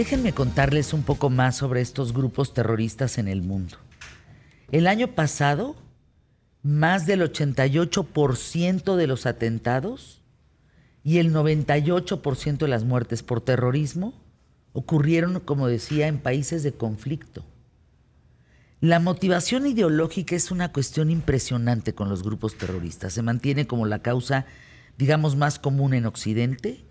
Déjenme contarles un poco más sobre estos grupos terroristas en el mundo. El año pasado, más del 88% de los atentados y el 98% de las muertes por terrorismo ocurrieron, como decía, en países de conflicto. La motivación ideológica es una cuestión impresionante con los grupos terroristas. Se mantiene como la causa, digamos, más común en Occidente,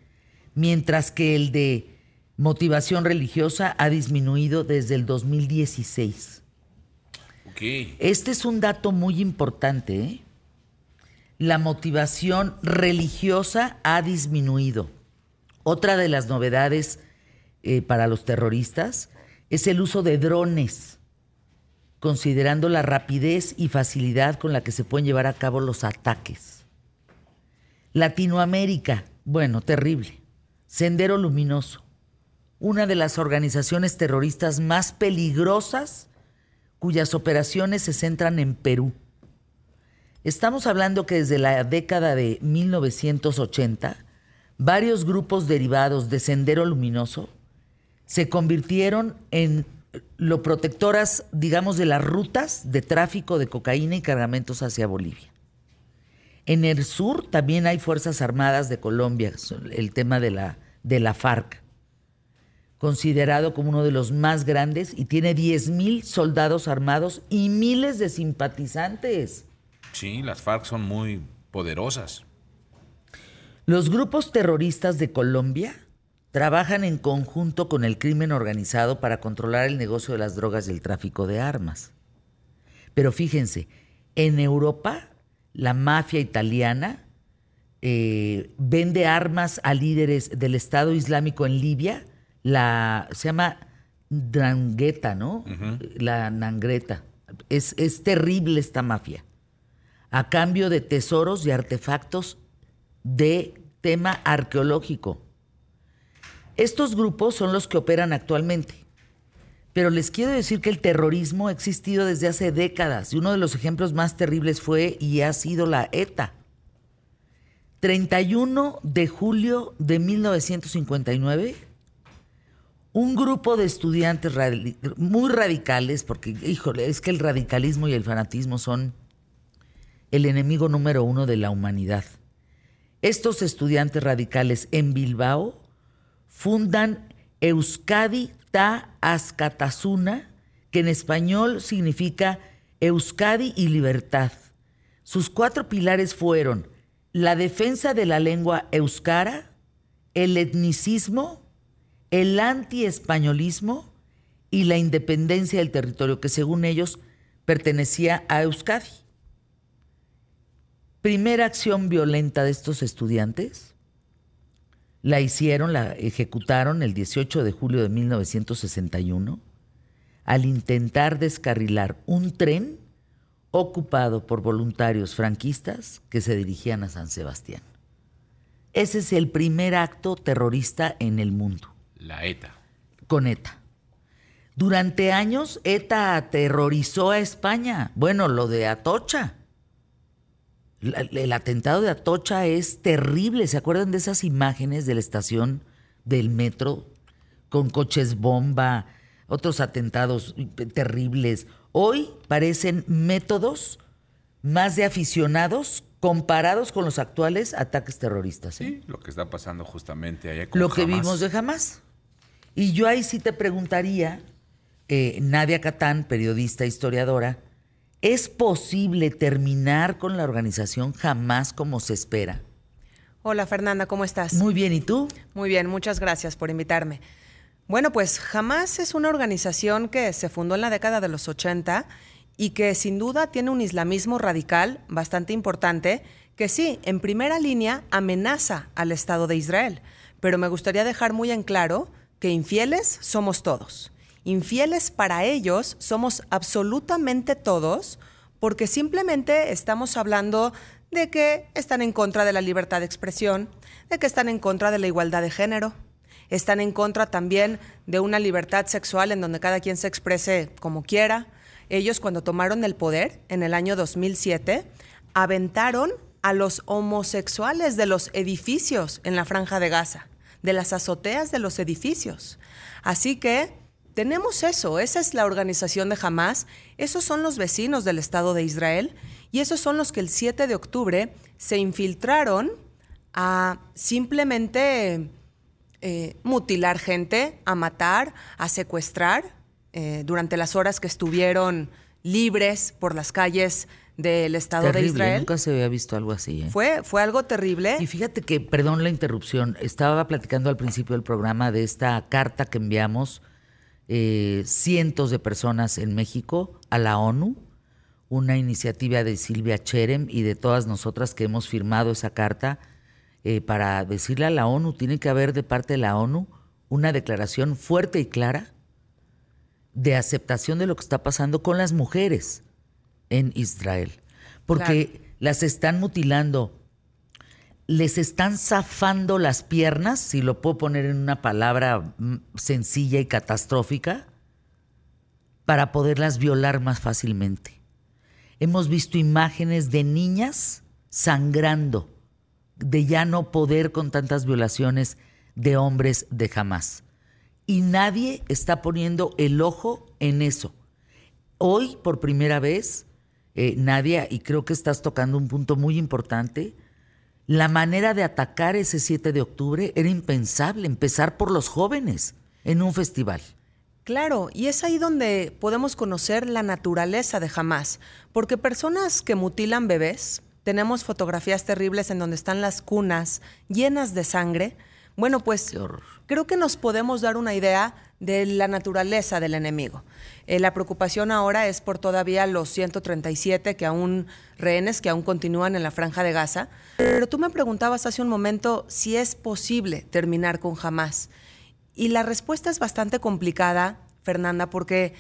mientras que el de motivación religiosa ha disminuido desde el 2016. Este es un dato muy importante. ¿eh? La motivación religiosa ha disminuido. Otra de las novedades eh, para los terroristas es el uso de drones, considerando la rapidez y facilidad con la que se pueden llevar a cabo los ataques. Latinoamérica, bueno, terrible. Sendero Luminoso, una de las organizaciones terroristas más peligrosas cuyas operaciones se centran en Perú. Estamos hablando que desde la década de 1980, varios grupos derivados de Sendero Luminoso se convirtieron en lo protectoras, digamos, de las rutas de tráfico de cocaína y cargamentos hacia Bolivia. En el sur también hay Fuerzas Armadas de Colombia, el tema de la, de la FARC considerado como uno de los más grandes y tiene 10.000 soldados armados y miles de simpatizantes. Sí, las FARC son muy poderosas. Los grupos terroristas de Colombia trabajan en conjunto con el crimen organizado para controlar el negocio de las drogas y el tráfico de armas. Pero fíjense, en Europa, la mafia italiana eh, vende armas a líderes del Estado Islámico en Libia la, se llama Drangheta, ¿no? La Nangreta. Es, es terrible esta mafia. A cambio de tesoros y artefactos de tema arqueológico. Estos grupos son los que operan actualmente. Pero les quiero decir que el terrorismo ha existido desde hace décadas y uno de los ejemplos más terribles fue y ha sido la ETA. 31 de julio de 1959 un grupo de estudiantes muy radicales, porque, híjole, es que el radicalismo y el fanatismo son el enemigo número uno de la humanidad. Estos estudiantes radicales en Bilbao fundan Euskadi Ta Azkatasuna, que en español significa Euskadi y libertad. Sus cuatro pilares fueron la defensa de la lengua euskara, el etnicismo, el antiespañolismo y la independencia del territorio que según ellos pertenecía a Euskadi. Primera acción violenta de estos estudiantes la hicieron, la ejecutaron el 18 de julio de 1961 al intentar descarrilar un tren ocupado por voluntarios franquistas que se dirigían a San Sebastián. Ese es el primer acto terrorista en el mundo. La ETA. Con ETA. Durante años ETA aterrorizó a España. Bueno, lo de Atocha. El atentado de Atocha es terrible. ¿Se acuerdan de esas imágenes de la estación del metro con coches bomba, otros atentados terribles? Hoy parecen métodos más de aficionados comparados con los actuales ataques terroristas. ¿eh? Sí, lo que está pasando justamente allá con Lo que vimos de jamás. Y yo ahí sí te preguntaría, eh, Nadia Catán, periodista, historiadora, ¿es posible terminar con la organización jamás como se espera? Hola Fernanda, ¿cómo estás? Muy bien, ¿y tú? Muy bien, muchas gracias por invitarme. Bueno, pues Jamás es una organización que se fundó en la década de los 80 y que sin duda tiene un islamismo radical bastante importante que sí, en primera línea amenaza al Estado de Israel. Pero me gustaría dejar muy en claro que infieles somos todos. Infieles para ellos somos absolutamente todos porque simplemente estamos hablando de que están en contra de la libertad de expresión, de que están en contra de la igualdad de género, están en contra también de una libertad sexual en donde cada quien se exprese como quiera. Ellos cuando tomaron el poder en el año 2007, aventaron a los homosexuales de los edificios en la franja de Gaza de las azoteas de los edificios. Así que tenemos eso, esa es la organización de Hamas, esos son los vecinos del Estado de Israel y esos son los que el 7 de octubre se infiltraron a simplemente eh, mutilar gente, a matar, a secuestrar eh, durante las horas que estuvieron libres por las calles del Estado de Israel. Nunca se había visto algo así. ¿eh? Fue, fue algo terrible. Y fíjate que, perdón la interrupción, estaba platicando al principio del programa de esta carta que enviamos cientos de personas en México a la ONU, una iniciativa de Silvia Cherem y de todas nosotras que hemos firmado esa carta eh, para decirle a la ONU, tiene que haber de parte de la ONU una declaración fuerte y clara de aceptación de lo que está pasando con las mujeres en Israel. Porque las están mutilando, les están zafando las piernas, si lo puedo poner en una palabra mm, sencilla y catastrófica, para poderlas violar más fácilmente. Hemos visto imágenes de niñas sangrando de ya no poder con tantas violaciones de hombres de jamás. Y nadie está poniendo el ojo en eso. Hoy, por primera vez, eh, Nadia, y creo que estás tocando un punto muy importante, la manera de atacar ese 7 de octubre era impensable, empezar por los jóvenes en un festival. Claro, y es ahí donde podemos conocer la naturaleza de Hamas, porque personas que mutilan bebés, tenemos fotografías terribles en donde están las cunas llenas de sangre. Bueno, pues creo que nos podemos dar una idea de la naturaleza del enemigo. Eh, la preocupación ahora es por todavía los 137 que aún rehenes que aún continúan en la franja de Gaza. Pero tú me preguntabas hace un momento si es posible terminar con Hamas. Y la respuesta es bastante complicada, Fernanda, porque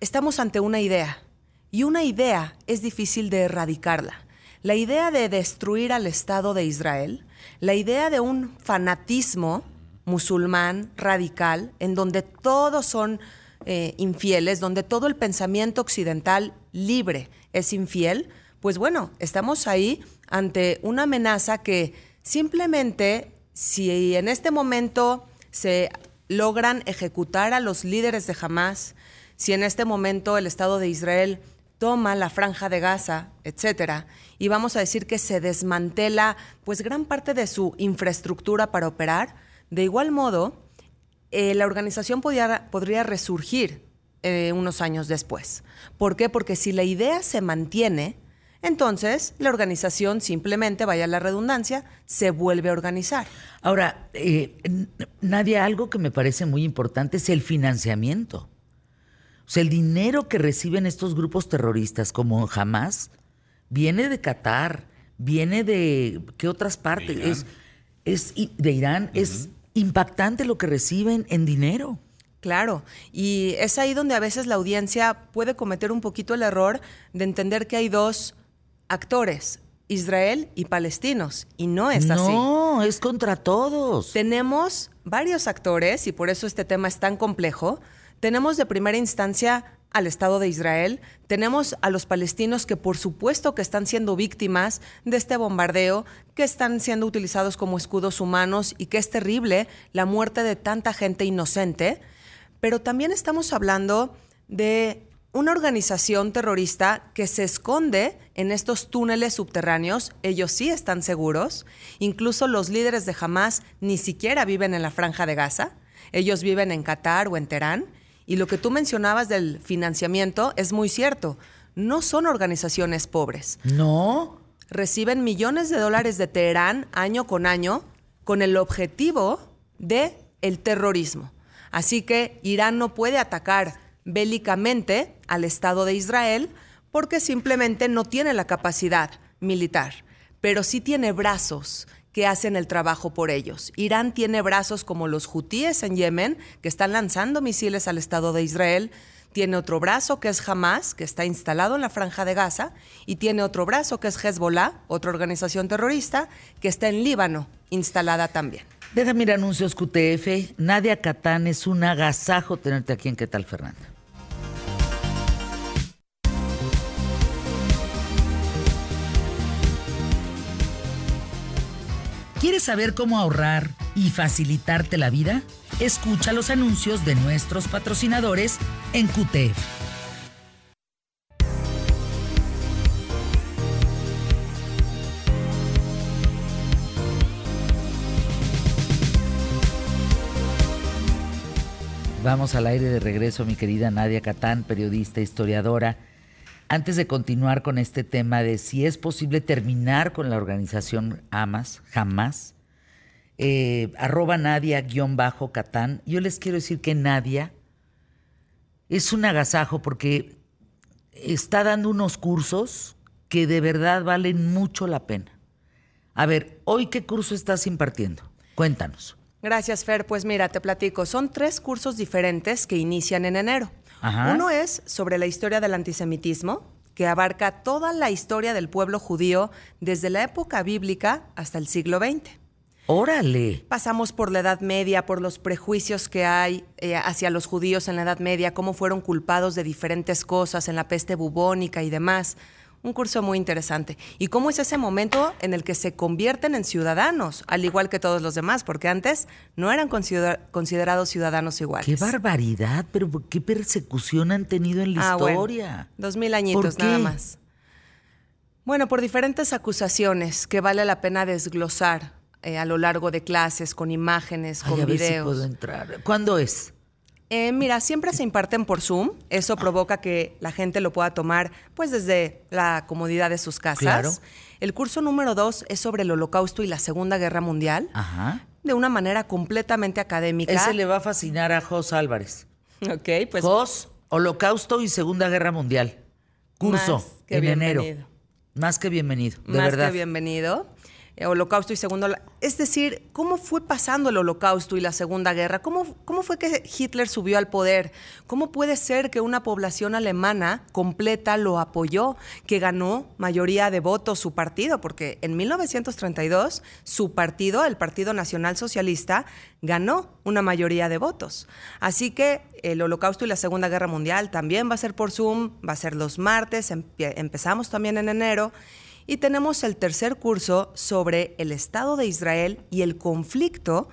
estamos ante una idea. Y una idea es difícil de erradicarla. La idea de destruir al Estado de Israel, la idea de un fanatismo musulmán radical, en donde todos son eh, infieles, donde todo el pensamiento occidental libre es infiel, pues bueno, estamos ahí ante una amenaza que simplemente si en este momento se logran ejecutar a los líderes de Hamas, si en este momento el Estado de Israel toma la franja de Gaza, etcétera, y vamos a decir que se desmantela pues gran parte de su infraestructura para operar, de igual modo, eh, la organización podría, podría resurgir eh, unos años después. ¿Por qué? Porque si la idea se mantiene, entonces la organización simplemente, vaya la redundancia, se vuelve a organizar. Ahora, eh, Nadia, algo que me parece muy importante es el financiamiento. O sea, el dinero que reciben estos grupos terroristas como Hamas viene de Qatar, viene de qué otras partes, es, es de Irán, es impactante lo que reciben en dinero. Claro, y es ahí donde a veces la audiencia puede cometer un poquito el error de entender que hay dos actores, Israel y palestinos, y no es así. No, es contra todos. Tenemos varios actores, y por eso este tema es tan complejo, tenemos de primera instancia al Estado de Israel, tenemos a los palestinos que por supuesto que están siendo víctimas de este bombardeo, que están siendo utilizados como escudos humanos y que es terrible la muerte de tanta gente inocente, pero también estamos hablando de una organización terrorista que se esconde en estos túneles subterráneos, ellos sí están seguros, incluso los líderes de Hamas ni siquiera viven en la franja de Gaza, ellos viven en Qatar o en Teherán, y lo que tú mencionabas del financiamiento es muy cierto. No son organizaciones pobres. No. Reciben millones de dólares de Teherán año con año con el objetivo de el terrorismo. Así que Irán no puede atacar bélicamente al Estado de Israel porque simplemente no tiene la capacidad militar, pero sí tiene brazos que hacen el trabajo por ellos. Irán tiene brazos como los hutíes en Yemen, que están lanzando misiles al Estado de Israel. Tiene otro brazo que es Hamas, que está instalado en la franja de Gaza, y tiene otro brazo que es Hezbollah, otra organización terrorista, que está en Líbano, instalada también. Déjame ir anuncios QTF. Nadia Catán, es un agasajo tenerte aquí en ¿Qué tal, Fernanda? ¿Quieres saber cómo ahorrar? y facilitarte la vida? Escucha los anuncios de nuestros patrocinadores en QTF. Vamos al aire de regreso, mi querida Nadia Catán, periodista, historiadora. Antes de continuar con este tema de si es posible terminar con la organización AMAS, jamás, eh, arroba Nadia-Catán, yo les quiero decir que Nadia es un agasajo porque está dando unos cursos que de verdad valen mucho la pena. A ver, hoy qué curso estás impartiendo? Cuéntanos. Gracias, Fer. Pues mira, te platico. Son tres cursos diferentes que inician en enero. Uno es sobre la historia del antisemitismo, que abarca toda la historia del pueblo judío desde la época bíblica hasta el siglo XX. Órale. Pasamos por la Edad Media, por los prejuicios que hay eh, hacia los judíos en la Edad Media, cómo fueron culpados de diferentes cosas en la peste bubónica y demás un curso muy interesante. ¿Y cómo es ese momento en el que se convierten en ciudadanos, al igual que todos los demás? Porque antes no eran considerados ciudadanos iguales. ¡Qué barbaridad! Pero ¿qué persecución han tenido en la ah, historia? dos mil añitos nada más. Bueno, por diferentes acusaciones que vale la pena desglosar eh, a lo largo de clases, con imágenes, con videos. puedo entrar. ¿Cuándo es? Eh, mira, siempre se imparten por Zoom. Eso provoca que la gente lo pueda tomar pues desde la comodidad de sus casas. Claro. El curso número dos es sobre el Holocausto y la Segunda Guerra Mundial. Ajá. De una manera completamente académica. Ese le va a fascinar a Jos Álvarez. Ok, pues. Jos, Holocausto y Segunda Guerra Mundial. Curso en enero. Más que bienvenido, de Más verdad. que bienvenido. Eh, holocausto y Segundo. Es decir, ¿cómo fue pasando el Holocausto y la Segunda Guerra? ¿Cómo, ¿Cómo fue que Hitler subió al poder? ¿Cómo puede ser que una población alemana completa lo apoyó, que ganó mayoría de votos su partido? Porque en 1932 su partido, el Partido Nacional Socialista, ganó una mayoría de votos. Así que el Holocausto y la Segunda Guerra Mundial también va a ser por Zoom, va a ser los martes, empezamos también en enero. Y tenemos el tercer curso sobre el Estado de Israel y el conflicto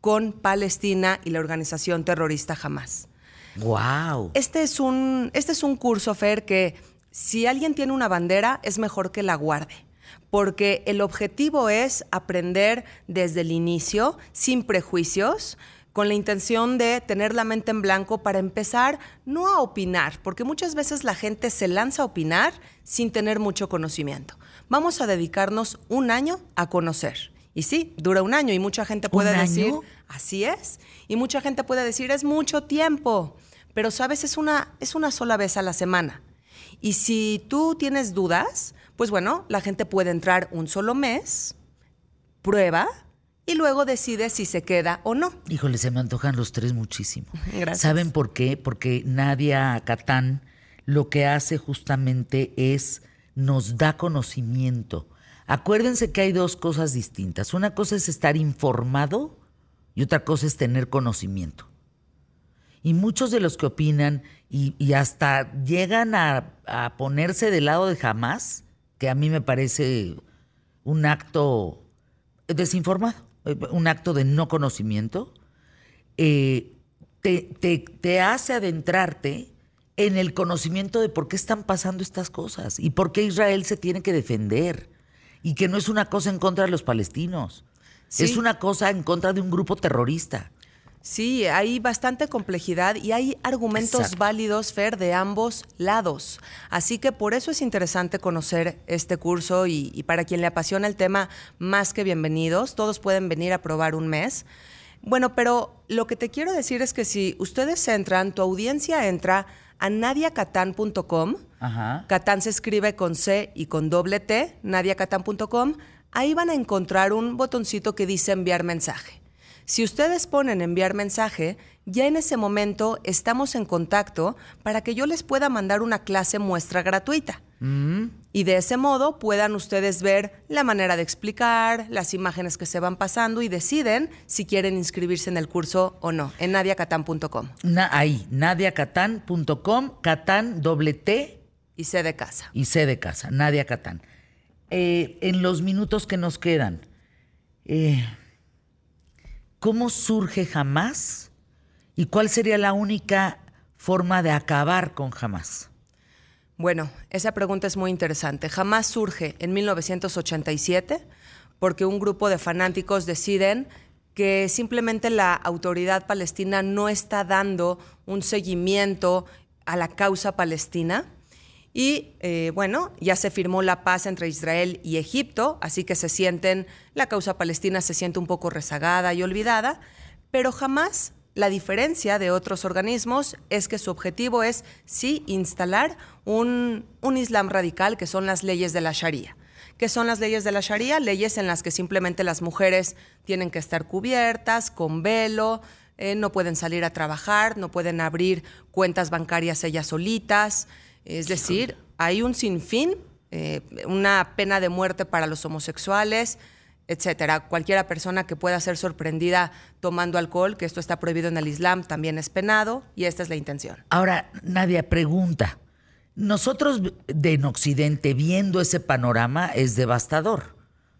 con Palestina y la organización terrorista Hamas. Wow. Este es un, este es un curso, Fer, que si alguien tiene una bandera, es mejor que la guarde. Porque el objetivo es aprender desde el inicio, sin prejuicios, con la intención de tener la mente en blanco para empezar no a opinar, porque muchas veces la gente se lanza a opinar sin tener mucho conocimiento vamos a dedicarnos un año a conocer. Y sí, dura un año y mucha gente puede decir, así es. Y mucha gente puede decir, es mucho tiempo. Pero sabes, es una, es una sola vez a la semana. Y si tú tienes dudas, pues bueno, la gente puede entrar un solo mes, prueba y luego decide si se queda o no. Híjole, se me antojan los tres muchísimo. Gracias. ¿Saben por qué? Porque Nadia Catán lo que hace justamente es nos da conocimiento. Acuérdense que hay dos cosas distintas. Una cosa es estar informado y otra cosa es tener conocimiento. Y muchos de los que opinan y, hasta llegan a, ponerse del lado de jamás, que a mí me parece un acto desinformado, un acto de no conocimiento, eh, te hace adentrarte en el conocimiento de por qué están pasando estas cosas y por qué Israel se tiene que defender y que no es una cosa en contra de los palestinos, es una cosa en contra de un grupo terrorista. Sí, hay bastante complejidad y hay argumentos válidos, Fer, de ambos lados. Así que por eso es interesante conocer este curso y, y, para quien le apasiona el tema, más que bienvenidos. Todos pueden venir a probar un mes. Bueno, pero lo que te quiero decir es que si ustedes entran, tu audiencia entra a nadiacatán.com. Catán se escribe con C y con doble T, nadiacatán.com. Ahí van a encontrar un botoncito que dice enviar mensaje. Si ustedes ponen enviar mensaje, ya en ese momento estamos en contacto para que yo les pueda mandar una clase muestra gratuita. Mm. Y de ese modo puedan ustedes ver la manera de explicar, las imágenes que se van pasando y deciden si quieren inscribirse en el curso o no, en nadiacatán.com. ahí, nadiacatán.com, Catán doble T. Y C de casa. Y C de casa, Nadia Catán. Eh, en los minutos que nos quedan, eh, ¿cómo surge Hamas? ¿Y cuál sería la única forma de acabar con Hamas? Bueno, esa pregunta es muy interesante. Hamas surge en 1987 porque un grupo de fanáticos deciden que simplemente la autoridad palestina no está dando un seguimiento a la causa palestina. Y eh, bueno, ya se firmó la paz entre Israel y Egipto, así que se sienten, la causa palestina se siente un poco rezagada y olvidada, pero jamás la diferencia de otros organismos es que su objetivo es sí instalar un, un Islam radical, que son las leyes de la Sharia. ¿Qué son las leyes de la Sharia? Leyes en las que simplemente las mujeres tienen que estar cubiertas, con velo, eh, no pueden salir a trabajar, no pueden abrir cuentas bancarias ellas solitas. Es decir, hay un sinfín, eh, una pena de muerte para los homosexuales, etcétera. Cualquiera persona que pueda ser sorprendida tomando alcohol, que esto está prohibido en el Islam, también es penado y esta es la intención. Ahora, Nadia pregunta. Nosotros de en Occidente viendo ese panorama es devastador.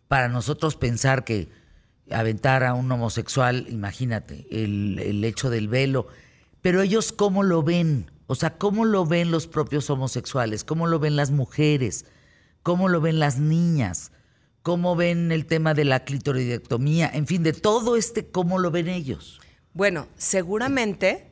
Para nosotros pensar que aventar a un homosexual, imagínate, el, el hecho del velo, pero ellos cómo lo ven, o sea, cómo lo ven los propios homosexuales, cómo lo ven las mujeres, cómo lo ven las niñas, cómo ven el tema de la clitoridectomía, en fin, de todo este, cómo lo ven ellos. Bueno, seguramente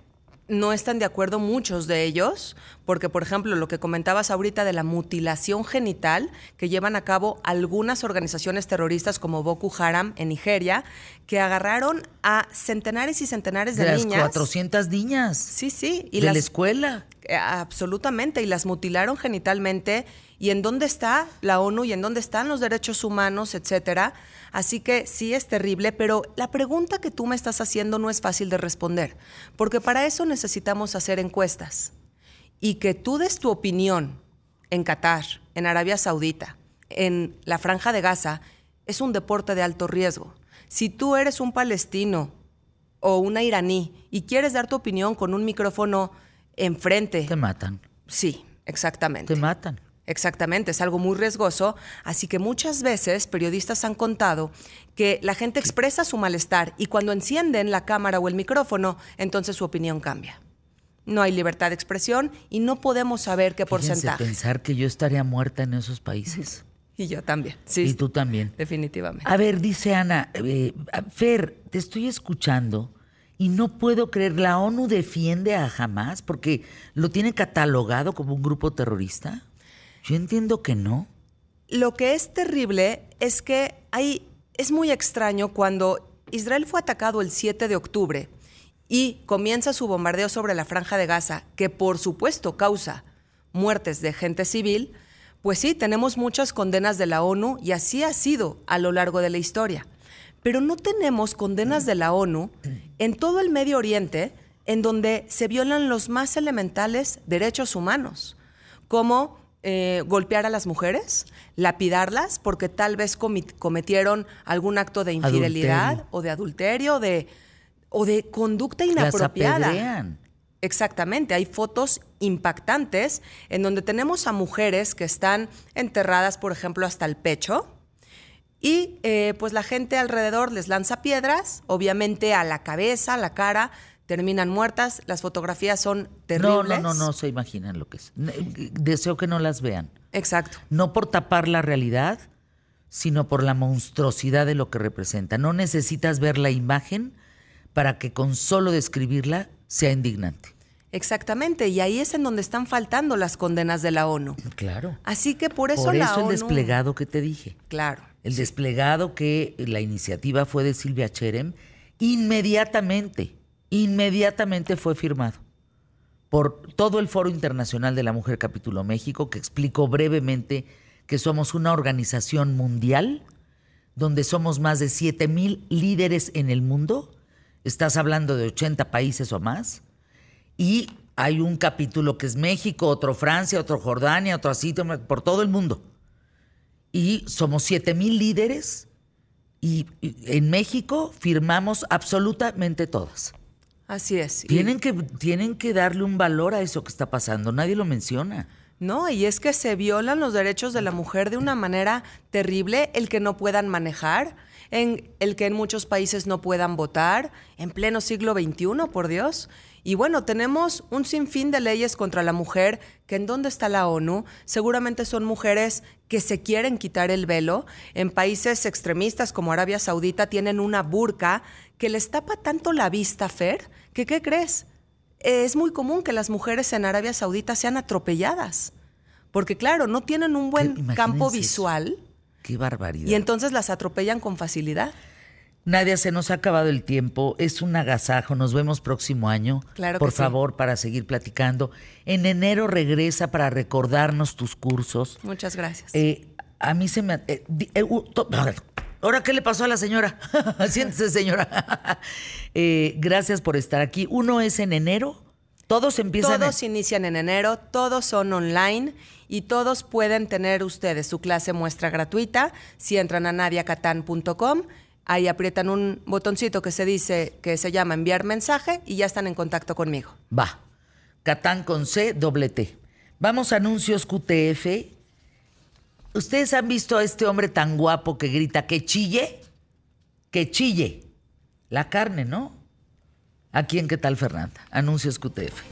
no están de acuerdo muchos de ellos, porque por ejemplo lo que comentabas ahorita de la mutilación genital que llevan a cabo algunas organizaciones terroristas como Boko Haram en Nigeria, que agarraron a centenares y centenares de, de niñas. Las 400 niñas. Sí, sí. Y de la escuela. Eh, absolutamente, y las mutilaron genitalmente. ¿Y en dónde está la ONU y en dónde están los derechos humanos, etcétera? Así que sí es terrible, pero la pregunta que tú me estás haciendo no es fácil de responder, porque para eso necesitamos hacer encuestas. Y que tú des tu opinión en Qatar, en Arabia Saudita, en la Franja de Gaza, es un deporte de alto riesgo. Si tú eres un palestino o una iraní y quieres dar tu opinión con un micrófono enfrente. Te matan. Sí, exactamente. Te matan. Exactamente, es algo muy riesgoso, así que muchas veces periodistas han contado que la gente expresa su malestar y cuando encienden la cámara o el micrófono, entonces su opinión cambia. No hay libertad de expresión y no podemos saber qué Fíjense, porcentaje. pensar que yo estaría muerta en esos países. Y yo también. Sí, Y tú también. definitivamente. A ver, dice Ana, eh, Fer, te estoy escuchando y no puedo creer, ¿la ONU defiende a Hamas porque lo tiene catalogado como un grupo terrorista? Yo entiendo que no. Lo que es terrible es que hay, es muy extraño cuando Israel fue atacado el 7 de octubre y comienza su bombardeo sobre la franja de Gaza, que por supuesto causa muertes de gente civil, pues sí, tenemos muchas condenas de la ONU y así ha sido a lo largo de la historia. Pero no tenemos condenas de la ONU en todo el Medio Oriente en donde se violan los más elementales derechos humanos, como eh, golpear a las mujeres, lapidarlas porque tal vez cometieron algún acto de infidelidad Adulterio. o de adulterio de, o de conducta Las inapropiada. apedrean. Exactamente, hay fotos impactantes en donde tenemos a mujeres que están enterradas, por ejemplo, hasta el pecho. Y eh, pues la gente alrededor les lanza piedras, obviamente a la cabeza, a la cara, terminan muertas. Las fotografías son No, terribles. no, no, no se imaginan lo que es. Deseo que no las vean. Exacto. No por tapar la realidad, sino por la monstruosidad de lo que representa. No necesitas ver la imagen para que con solo describirla sea indignante. Exactamente, y ahí es en donde están faltando las condenas de la ONU. Claro. Así que por eso Por la eso el ONU desplegado que te dije. Claro. El desplegado que la iniciativa fue de Silvia Cherem, inmediatamente, inmediatamente fue firmado por todo el Foro Internacional de la Mujer Capítulo México, que explicó brevemente que somos una organización mundial donde somos más de 7 mil líderes en el mundo. Estás hablando de 80 países o más. Y hay un capítulo que es México, otro Francia, otro Jordania, otro así, por todo el mundo. Y somos 7 mil líderes y y en México firmamos absolutamente todas. Así es. Y- Tienen que, tienen que darle un valor a eso que está pasando. Nadie lo menciona. No, y es que se violan los derechos de la mujer de una manera terrible, el que no puedan manejar, en el que en muchos países no puedan votar, en pleno siglo XXI, por Dios. Y bueno, tenemos un sinfín de leyes contra la mujer, que en dónde está la ONU, seguramente son mujeres que se quieren quitar el velo. En países extremistas como Arabia Saudita tienen una burka que les tapa tanto la vista, Fer, que ¿qué crees? es muy común que las mujeres en Arabia Saudita sean atropelladas. Porque claro, no tienen un buen Imagínense campo eso. Qué barbaridad. y entonces las atropellan con facilidad. Nadia, se nos ha acabado el tiempo. Es un agasajo. Nos vemos próximo año. Claro Por que sí. favor, para seguir platicando. En enero regresa para recordarnos tus cursos. Muchas gracias. Eh, a mí se me... eh, eh, uh, to- Ahora, ¿qué le pasó a la señora? Siéntese, señora. Eh, gracias por estar aquí. Uno es en enero. Todos empiezan... Todos en- inician en enero, todos son online y todos pueden tener ustedes su clase muestra gratuita si entran a nadiacatán.com. Ahí aprietan un botoncito que se dice que se llama enviar mensaje y ya están en contacto conmigo. Va. Catán con C, doble T. Vamos a anuncios QTF. ¿Ustedes han visto a este hombre tan guapo que grita que chille? Que chille. La carne, ¿no? Aquí en ¿Qué tal, Fernanda? Anuncios QTF.